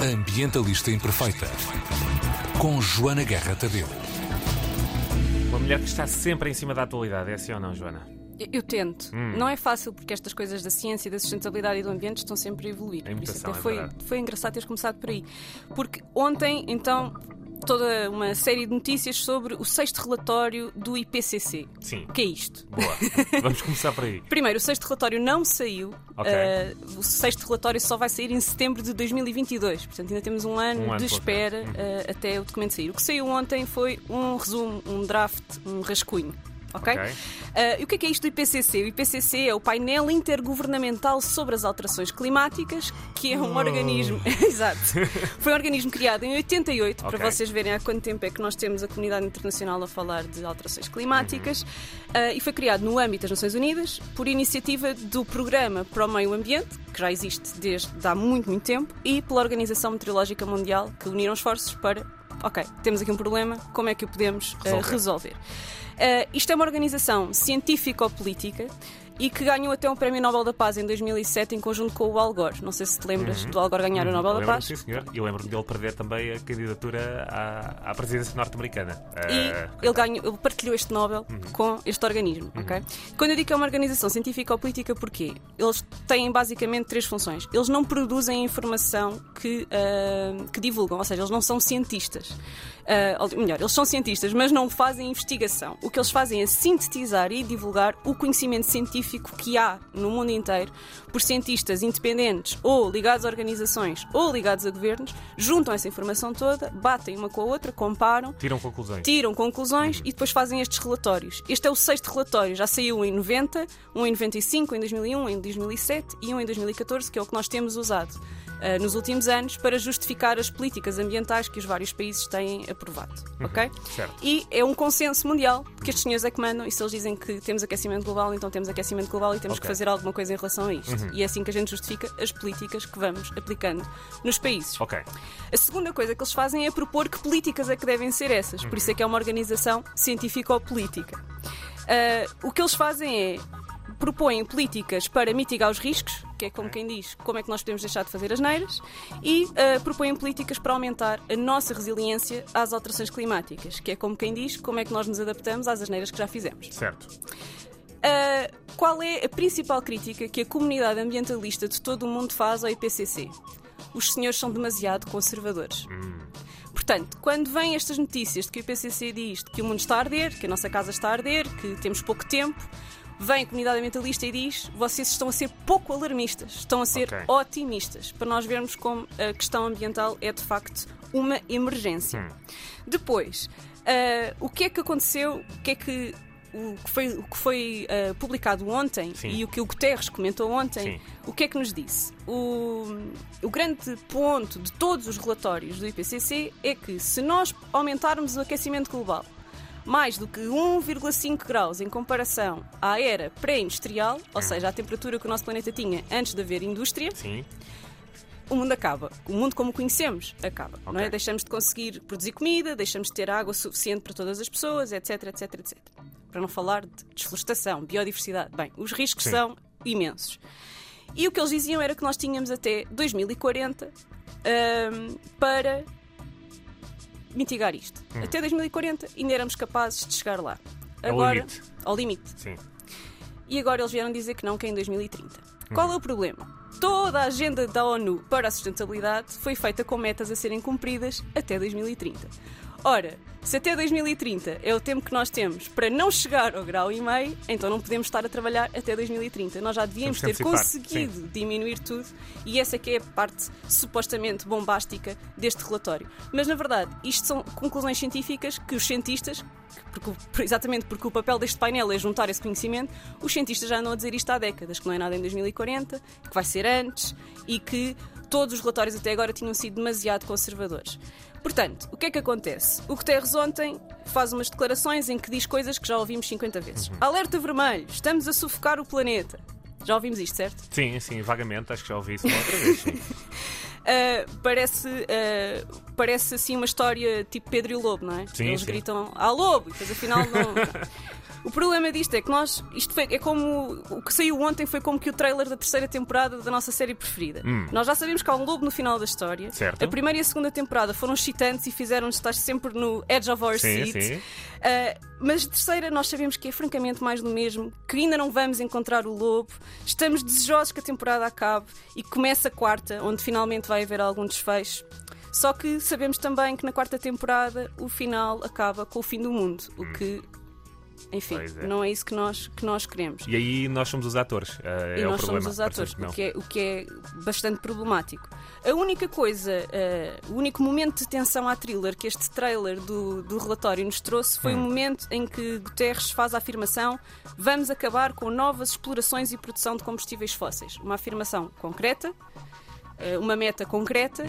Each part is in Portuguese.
Ambientalista Imperfeita. Com Joana Guerra Tadeu. Uma mulher que está sempre em cima da atualidade, é assim ou não, Joana? Eu, eu tento. Hum. Não é fácil porque estas coisas da ciência, da sustentabilidade e do ambiente estão sempre a evoluir. A Por isso até é foi, foi engraçado teres começado por aí. Porque ontem, então, toda uma série de notícias sobre o sexto relatório do IPCC. Sim. O que é isto? Boa. Vamos começar por aí. Primeiro, o sexto relatório não saiu. Ok. Eh, o sexto relatório só vai sair em setembro de 2022. Portanto, ainda temos um ano, Um ano de espera eh, até o documento sair. O que saiu ontem foi um resumo, um draft, um rascunho. Ok? Ok. Eh, e o que é, que é isto do IPCC? O IPCC é o painel intergovernamental sobre as alterações climáticas, que é um Oh. organismo. Exato. Foi um organismo criado em 88, Ok. para vocês verem há quanto tempo é que nós temos a comunidade internacional a falar de alterações climáticas. Uh, e foi criado no âmbito das Nações Unidas por iniciativa do Programa para o Meio Ambiente, que já existe desde há muito, muito tempo, e pela Organização Meteorológica Mundial, que uniram esforços para, ok, temos aqui um problema, como é que o podemos uh, Resolver. resolver? Uh, isto é uma organização científico-política e que ganhou até um Prémio Nobel da Paz em 2007 em conjunto com o Al Gore. Não sei se te lembras do Al Gore ganhar o Nobel da Paz. Sim, senhor. E lembro-me dele perder também a candidatura à, à presidência norte-americana. E Ah, ele, ganhou, ele partilhou este Nobel com este organismo. ok? Quando eu digo que é uma organização científica ou política, porquê? Eles têm basicamente três funções. Eles não produzem a informação que, ah, que divulgam, ou seja, eles não são cientistas. Ou melhor, eles são cientistas, mas não fazem investigação. O que eles fazem é sintetizar e divulgar o conhecimento científico que há no mundo inteiro por cientistas independentes ou ligados a organizações ou ligados a governos, juntam essa informação toda, batem uma com a outra, comparam Tiram conclusões. tiram conclusões e depois fazem estes relatórios. Este é o sexto relatório, já saiu em 90, um em 95, em 2001, em 2007 e um em 2014, que é o que nós temos usado ah, nos últimos anos para justificar as políticas ambientais que os vários países têm aprovado. Ok? certo. E é um consenso mundial, porque estes senhores é que mandam, e se eles dizem que temos aquecimento global, então temos aquecimento global e temos Ok. que fazer alguma coisa em relação a isto. E é assim que a gente justifica as políticas que vamos aplicando nos países. A segunda coisa que eles fazem é propor que políticas é que devem ser essas. Por isso é que é uma organização científico-política. Ah, o que eles fazem é propõem políticas para mitigar os riscos, que é como quem diz como é que nós podemos deixar de fazer as neiras, e ah, propõem políticas para aumentar a nossa resiliência às alterações climáticas, que é como quem diz como é que nós nos adaptamos às asneiras que já fizemos. Certo. Uh, qual é a principal crítica que a comunidade ambientalista de todo o mundo faz ao IPCC? Os senhores são demasiado conservadores. Portanto, quando vêm estas notícias de que o IPCC diz que o mundo está a arder, que a nossa casa está a arder, que temos pouco tempo, vem a comunidade ambientalista e diz vocês estão a ser pouco alarmistas, estão a ser Ok. otimistas, para nós vermos como a questão ambiental é de facto uma emergência. Hum. Depois, ah, o que é que aconteceu? O que é que o que foi, o que foi ah, publicado ontem Sim. e o que o Guterres comentou ontem, Sim. o que é que nos disse? O, o grande ponto de todos os relatórios do IPCC é que se nós aumentarmos o aquecimento global mais do que 1,5 graus em comparação à era pré-industrial, ou seja, à temperatura que o nosso planeta tinha antes de haver indústria, Sim. o mundo acaba. O mundo como o conhecemos acaba. Não é? Deixamos de conseguir produzir comida, deixamos de ter água suficiente para todas as pessoas, etc, etc, etc. Para não falar de desflorestação, biodiversidade. Bem, os riscos Sim. são imensos. E o que eles diziam era que nós tínhamos até 2040 ahm, para mitigar isto. Hum. Até 2040 ainda éramos capazes de chegar lá. Ao Agora, limite. ao limite. Sim. E agora eles vieram dizer que não, que é em 2030. Qual é o problema? Toda a agenda da ONU para a sustentabilidade foi feita com metas a serem cumpridas até 2030. Ora, se até 2030 é o tempo que nós temos para não chegar ao grau e meio, então não podemos estar a trabalhar até 2030. Nós já devíamos ter conseguido diminuir tudo e essa é que é a parte supostamente bombástica deste relatório. Mas na verdade, isto são conclusões científicas que os cientistas, porque, exatamente porque o papel deste painel é juntar esse conhecimento, os cientistas já andam a dizer isto há décadas, que não é nada em 2040, que vai ser antes e que todos os relatórios até agora tinham sido demasiado conservadores. Portanto, o que é que acontece? O Guterres ontem faz umas declarações em que diz coisas que já ouvimos 50 vezes. Alerta vermelho, estamos a sufocar o planeta. Já ouvimos isto, certo? Sim, sim, vagamente, acho que já ouvi isso uma outra vez. Sim. Uh, parece, uh, parece assim uma história tipo Pedro e o Lobo, não é? Sim, Eles sim. gritam há lobo, e depois afinal não. O problema disto é que nós. Isto foi, é como. O que saiu ontem foi como que o trailer da terceira temporada da nossa série preferida. Nós já sabemos que há um lobo no final da história. Hum. Certo. A primeira e a segunda temporada foram excitantes e fizeram-nos estar sempre no edge of our Sim, seat. sim. Uh, mas a terceira nós sabemos que é francamente mais do mesmo, que ainda não vamos encontrar o lobo. Estamos desejosos que a temporada acabe e que comece a quarta, onde finalmente vai haver algum desfecho. Só que sabemos também que na quarta temporada o final acaba com o fim do mundo, o que, enfim, é. não é isso que nós, que nós queremos. E aí nós somos os atores. eh, E é o nós problema. somos os atores, o que, é, o que é bastante problemático. A única coisa, eh, o único momento de tensão à thriller que este trailer do, do relatório nos trouxe foi o Hum. momento em que Guterres faz a afirmação: vamos acabar com novas explorações e produção de combustíveis fósseis. Uma afirmação concreta, eh, uma meta concreta,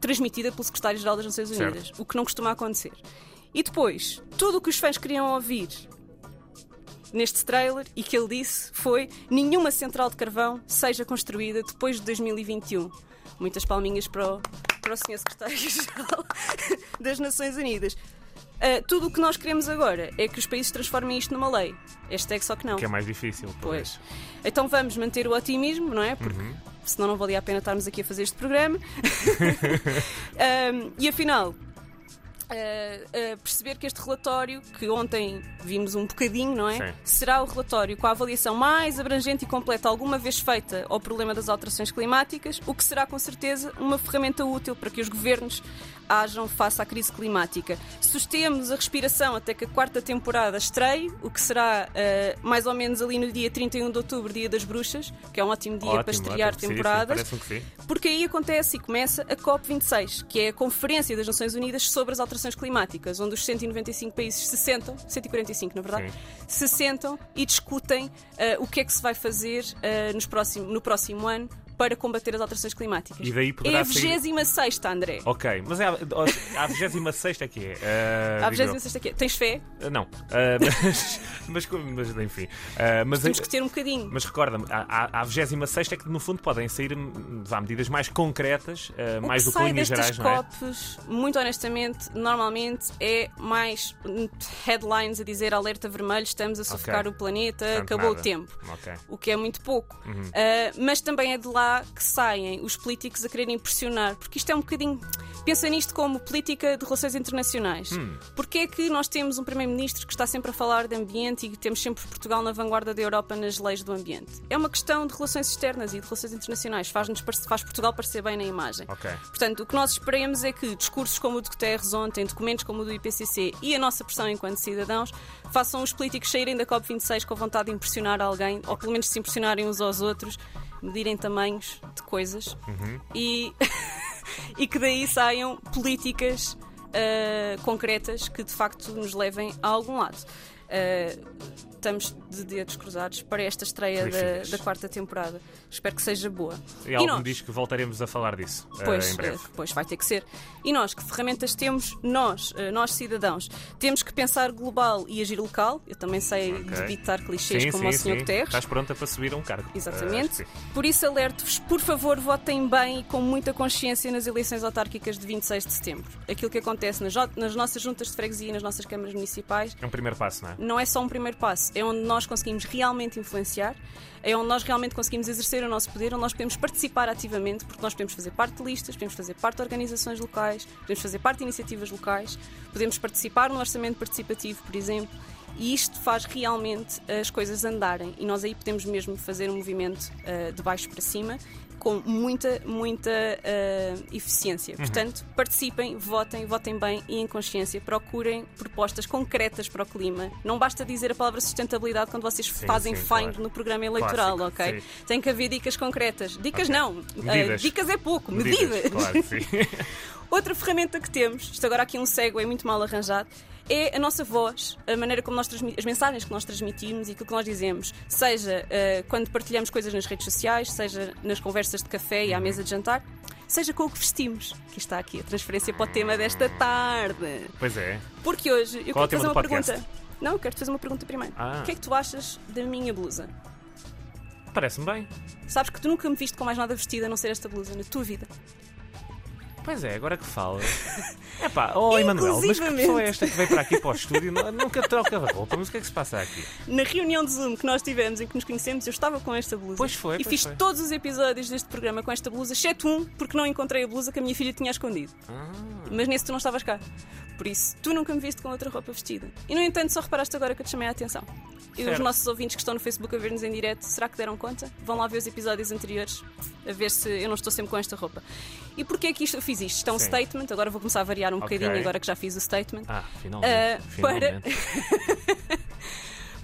transmitida pelo secretário-geral das Nações Uhum. Certo. Unidas, o que não costuma acontecer. E depois, tudo o que os fãs queriam ouvir neste trailer e que ele disse foi nenhuma central de carvão seja construída depois de 2021. Muitas palminhas para o, para o Sr. Secretário-Geral das Nações Unidas. Ah, tudo o que nós queremos agora é que os países transformem isto numa lei. Hashtag só que não. Que é mais difícil. Pois. Então vamos manter o otimismo, não é? Porque Uhum. senão não valia a pena estarmos aqui a fazer este programa. Ahm, e afinal. Ah, ah, perceber que este relatório, que ontem vimos um bocadinho, não é? Sim. Será o relatório com a avaliação mais abrangente e completa alguma vez feita ao problema das alterações climáticas, o que será com certeza uma ferramenta útil para que os governos ajam face à crise climática. Sustemos a respiração até que a quarta temporada estreie, o que será ah, mais ou menos ali no dia 31 de outubro, dia das bruxas, que é um ótimo dia Ótimo, para estrear ótimo. Sim, sim, temporadas. Que sim. Porque aí acontece e começa a COP26, que é a Conferência das Nações Unidas sobre as Alterações Climáticas, onde os 195 países se sentam, 145 na verdade, se sentam e discutem ah, o que é que se vai fazer ah, nos próximo- no próximo ano para combater as alterações climáticas. E daí é poderá a sair- 26 André. Ok, mas é a, a 26 é que é. eh, A digo eu. 26 aqui. Tens fé? Ah, Não, Ah, mas, mas, mas, enfim. Ah, mas, Temos que ter um bocadinho. mas recorda-me, a, a 26 é que no fundo podem sair hum, vá, medidas mais concretas, O mais do que linhas gerais, não é? COPs, muito honestamente, normalmente é mais hum, headlines a dizer alerta vermelho, estamos a sufocar o planeta, Portanto, acabou nada. o tempo. Ok. O que é muito pouco. Uhum. Mas também é de lá que saem os políticos a quererem pressionar, porque isto é um bocadinho. Pensa nisto como política de relações internacionais. Hum. Porque é que nós temos um Primeiro-Ministro que está sempre a falar de ambiente e temos sempre Portugal na vanguarda da Europa nas leis do ambiente? É uma questão de relações externas e de relações internacionais. Parce- faz Portugal parecer bem na imagem. Ok. Portanto, o que nós esperamos é que discursos como o de Guterres ontem, documentos como o do IPCC e a nossa pressão enquanto cidadãos façam os políticos saírem da COP26 com vontade de impressionar alguém, ou pelo menos se impressionarem uns aos outros, medirem tamanhos de coisas e, e que daí saiam políticas ah, concretas que de facto nos levem a algum lado. Ah, estamos de dedos cruzados para esta estreia da, da quarta temporada. Espero que seja boa. E algo nós? me diz que voltaremos a falar disso ah, Pois, em breve. eh, pois vai ter que ser. E nós, que ferramentas temos? Nós, eh, nós cidadãos, temos que pensar global e agir local. Eu também sei Ok. debitar clichês Sim, como sim, o Sr. sim. Guterres. Estás pronta para subir a um cargo. Exatamente. Por isso, alerto-vos, por favor, votem bem e com muita consciência nas eleições autárquicas de 26 de setembro. Aquilo que acontece nas, nas nossas juntas de freguesia e nas nossas câmaras municipais é um primeiro passo, não é? Não é só um primeiro passo, é onde nós conseguimos realmente influenciar, é onde nós realmente conseguimos exercer o nosso poder, onde nós podemos participar ativamente, porque nós podemos fazer parte de listas, podemos fazer parte de organizações locais, podemos fazer parte de iniciativas locais, podemos participar no orçamento participativo, por exemplo. E isto faz realmente as coisas andarem. E nós aí podemos mesmo fazer um movimento ah, de baixo para cima com muita, muita ah, eficiência. Portanto, participem, votem, votem bem e em consciência. Procurem propostas concretas para o clima. Não basta dizer a palavra sustentabilidade quando vocês fazem sim, find claro. no programa eleitoral, ok? sim. Tem que haver dicas concretas. Dicas Ok. não. Medidas. dicas é pouco. Medidas. Claro, sim. Outra ferramenta que temos, isto agora aqui um cego é muito mal arranjado, é a nossa voz, a maneira como nós as mensagens que nós transmitimos e aquilo que nós dizemos, seja eh, quando partilhamos coisas nas redes sociais, seja nas conversas de café e à mesa de jantar, seja com o que vestimos. Aqui está aqui a transferência para o tema desta tarde. Pois é. Porque hoje eu Qual é quero fazer uma podcast? pergunta. Não, quero te fazer uma pergunta primeiro. Ah. O que é que tu achas da minha blusa? Parece-me bem. Sabes que tu nunca me viste com mais nada vestida a não ser esta blusa na tua vida. Pois é, agora que fala. É pá, oh Emanuel, mas que pessoa é esta que veio para aqui para o estúdio? Nu- Nunca troca de roupa, mas o que é que se passa aqui? Na reunião de Zoom que nós tivemos em que nos conhecemos, eu estava com esta blusa. Pois foi, E pois fiz foi. todos os episódios deste programa com esta blusa, exceto um, porque não encontrei a blusa que a minha filha tinha escondido. Ah, Mas nesse tu não estavas cá. Por isso, tu nunca me viste com outra roupa vestida. E no entanto, só reparaste agora que eu te chamei a atenção. E os Certo. nossos ouvintes que estão no Facebook a ver-nos em direto, será que deram conta? Vão lá ver os episódios anteriores, a ver se eu não estou sempre com esta roupa. E porquê é que isto, eu fiz isto? Isto é um Sim. statement, agora vou começar a variar um Ok. bocadinho, agora que já fiz o statement. ah finalmente. Para- finalmente. para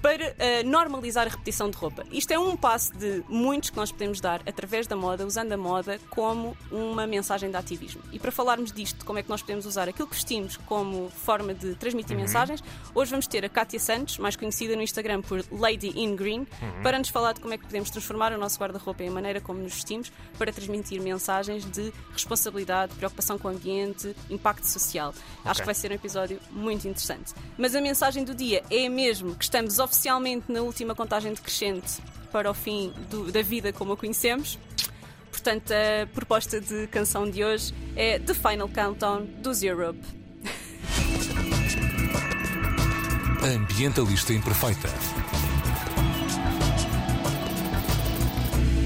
ah, normalizar a repetição de roupa. Isto é um passo de muitos que nós podemos dar através da moda, usando a moda como uma mensagem de ativismo. E para falarmos disto, de como é que nós podemos usar aquilo que vestimos como forma de transmitir mensagens, hoje vamos ter a Kátia Santos, mais conhecida no Instagram por Lady in Green, para nos falar de como é que podemos transformar o nosso guarda-roupa em a maneira como nos vestimos para transmitir mensagens de responsabilidade, preocupação com o ambiente, impacto social. Acho que vai ser um episódio muito interessante. Mas a mensagem do dia é mesmo que estamos oficialmente na última contagem decrescente para o fim do- da vida como a conhecemos. Portanto, a proposta de canção de hoje é The Final Countdown dos Europe. Ambientalista Imperfeita.